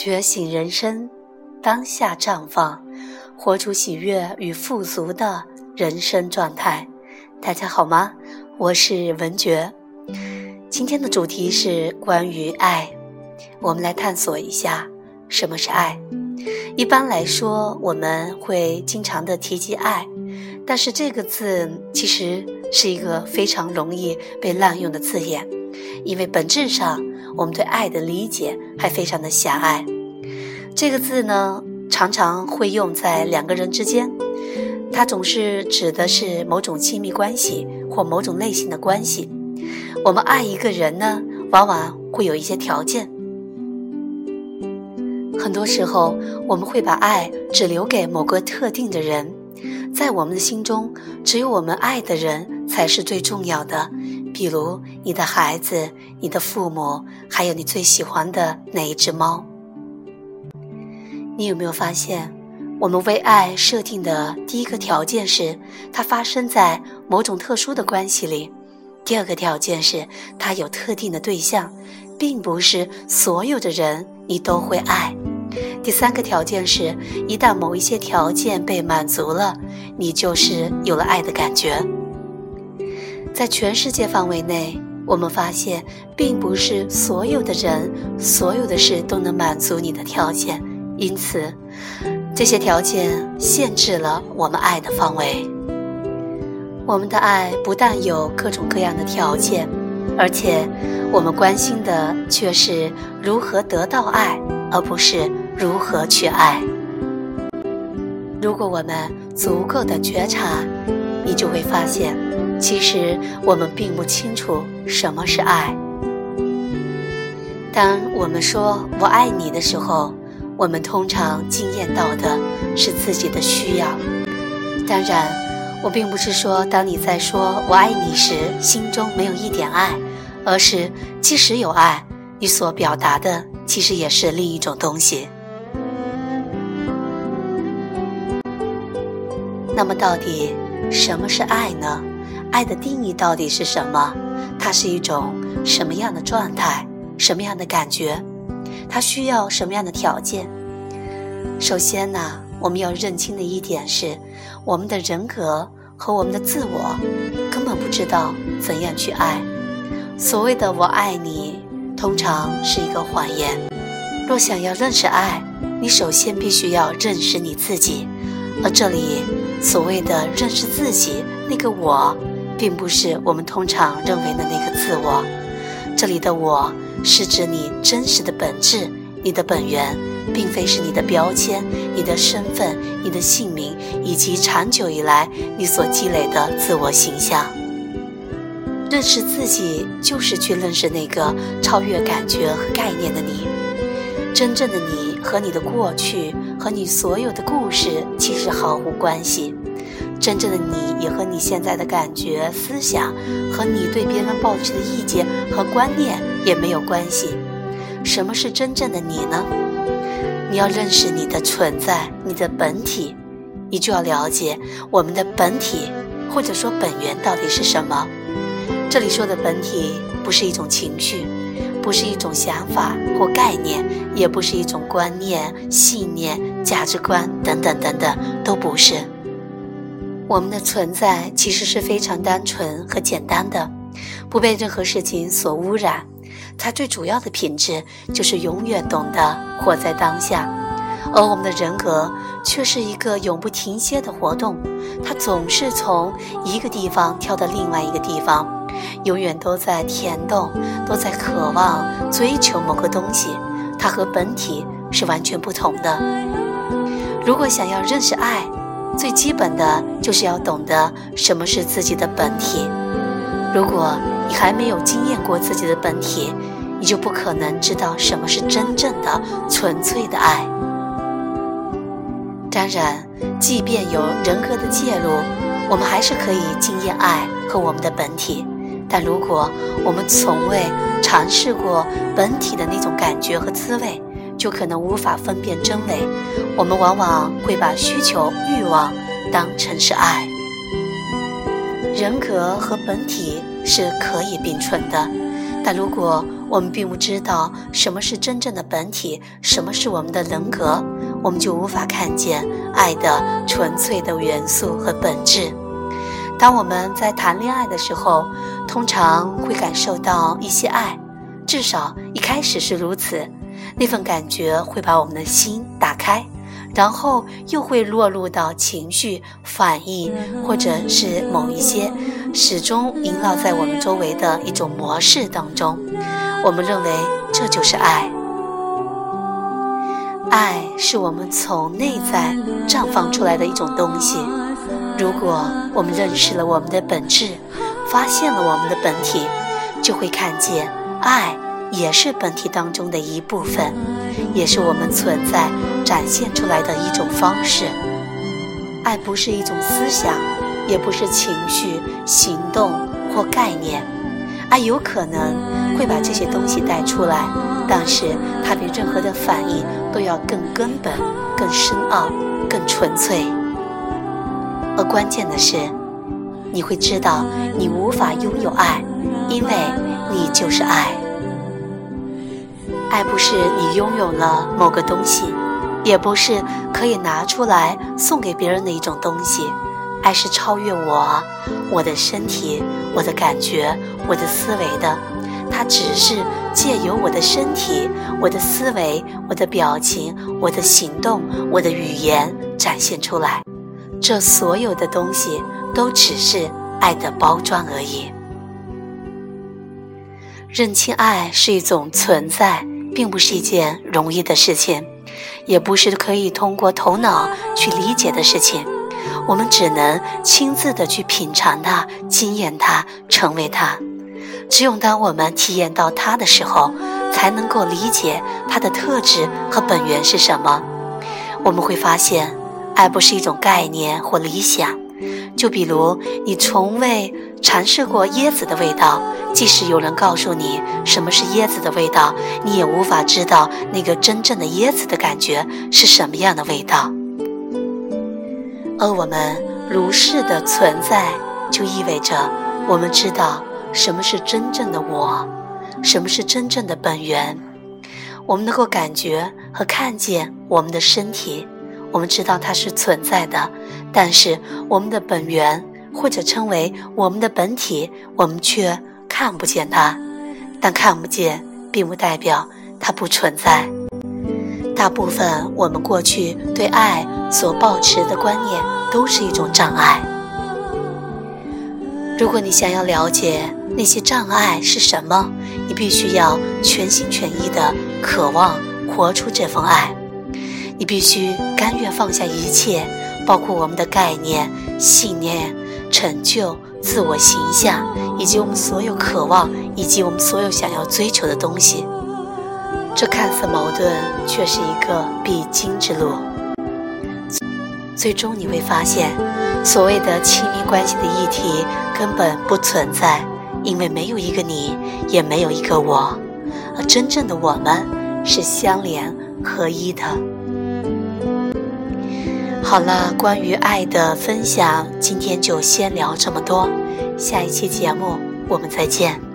觉醒人生，当下绽放，活出喜悦与富足的人生状态。大家好吗？我是文觉。今天的主题是关于爱，我们来探索一下什么是爱。一般来说，我们会经常的提及爱，但是这个字其实是一个非常容易被滥用的字眼，因为本质上。我们对爱的理解还非常的狭隘，这个字呢，常常会用在两个人之间，它总是指的是某种亲密关系或某种类型的关系。我们爱一个人呢，往往会有一些条件，很多时候我们会把爱只留给某个特定的人，在我们的心中，只有我们爱的人才是最重要的。比如你的孩子、你的父母，还有你最喜欢的那一只猫。你有没有发现，我们为爱设定的第一个条件是它发生在某种特殊的关系里；第二个条件是它有特定的对象，并不是所有的人你都会爱；第三个条件是一旦某一些条件被满足了，你就是有了爱的感觉。在全世界范围内，我们发现，并不是所有的人、所有的事都能满足你的条件，因此，这些条件限制了我们爱的范围。我们的爱不但有各种各样的条件，而且我们关心的却是如何得到爱，而不是如何去爱。如果我们足够的觉察，你就会发现。其实我们并不清楚什么是爱。当我们说“我爱你”的时候，我们通常惊艳到的是自己的需要。当然，我并不是说当你在说我爱你时，心中没有一点爱，而是即使有爱，你所表达的其实也是另一种东西。那么，到底什么是爱呢？爱的定义到底是什么？它是一种什么样的状态？什么样的感觉？它需要什么样的条件？首先呢，我们要认清的一点是，我们的人格和我们的自我根本不知道怎样去爱。所谓的“我爱你”，通常是一个谎言。若想要认识爱，你首先必须要认识你自己。而这里所谓的认识自己，那个我。并不是我们通常认为的那个自我，这里的我是指你真实的本质，你的本源，并非是你的标签、你的身份、你的姓名以及长久以来你所积累的自我形象。认识自己，就是去认识那个超越感觉和概念的你。真正的你和你的过去和你所有的故事其实毫无关系。真正的你也和你现在的感觉、思想，和你对别人抱持的意见和观念也没有关系。什么是真正的你呢？你要认识你的存在，你的本体，你就要了解我们的本体，或者说本源到底是什么。这里说的本体，不是一种情绪，不是一种想法或概念，也不是一种观念、信念、价值观等等等等，都不是。我们的存在其实是非常单纯和简单的，不被任何事情所污染。它最主要的品质就是永远懂得活在当下。而我们的人格却是一个永不停歇的活动，它总是从一个地方跳到另外一个地方，永远都在填动，都在渴望追求某个东西。它和本体是完全不同的。如果想要认识爱，最基本的就是要懂得什么是自己的本体。如果你还没有经验过自己的本体，你就不可能知道什么是真正的纯粹的爱。当然，即便有人格的介入，我们还是可以经验爱和我们的本体。但如果我们从未尝试过本体的那种感觉和滋味，就可能无法分辨真伪，我们往往会把需求、欲望当成是爱。人格和本体是可以并存的，但如果我们并不知道什么是真正的本体，什么是我们的人格，我们就无法看见爱的纯粹的元素和本质。当我们在谈恋爱的时候，通常会感受到一些爱，至少一开始是如此。那份感觉会把我们的心打开，然后又会落入到情绪反应，或者是某一些始终萦绕在我们周围的一种模式当中。我们认为这就是爱。爱是我们从内在绽放出来的一种东西。如果我们认识了我们的本质，发现了我们的本体，就会看见爱也是本体当中的一部分，也是我们存在展现出来的一种方式。爱不是一种思想，也不是情绪、行动或概念。爱有可能会把这些东西带出来，但是它比任何的反应都要更根本、更深奥、更纯粹。而关键的是，你会知道你无法拥有爱，因为你就是爱。爱不是你拥有了某个东西，也不是可以拿出来送给别人的一种东西。爱是超越我、我的身体、我的感觉、我的思维的，它只是借由我的身体、我的思维、我的表情、我的行动、我的语言展现出来。这所有的东西都只是爱的包装而已。认清爱是一种存在，并不是一件容易的事情，也不是可以通过头脑去理解的事情。我们只能亲自的去品尝它、经验它、成为它。只有当我们体验到它的时候，才能够理解它的特质和本源是什么。我们会发现，爱不是一种概念或理想。就比如你从未尝试过椰子的味道，即使有人告诉你什么是椰子的味道，你也无法知道那个真正的椰子的感觉是什么样的味道。而我们如是的存在，就意味着我们知道什么是真正的我，什么是真正的本源。我们能够感觉和看见我们的身体，我们知道它是存在的。但是我们的本源，或者称为我们的本体，我们却看不见它。但看不见，并不代表它不存在。大部分我们过去对爱所抱持的观念都是一种障碍。如果你想要了解那些障碍是什么，你必须要全心全意的渴望活出这份爱。你必须甘愿放下一切，包括我们的概念、信念、成就、自我形象，以及我们所有渴望以及我们所有想要追求的东西。这看似矛盾，却是一个必经之路。最终你会发现，所谓的亲密关系的议题根本不存在，因为没有一个你，也没有一个我，而真正的我们是相连合一的。好了，关于爱的分享，今天就先聊这么多，下一期节目我们再见。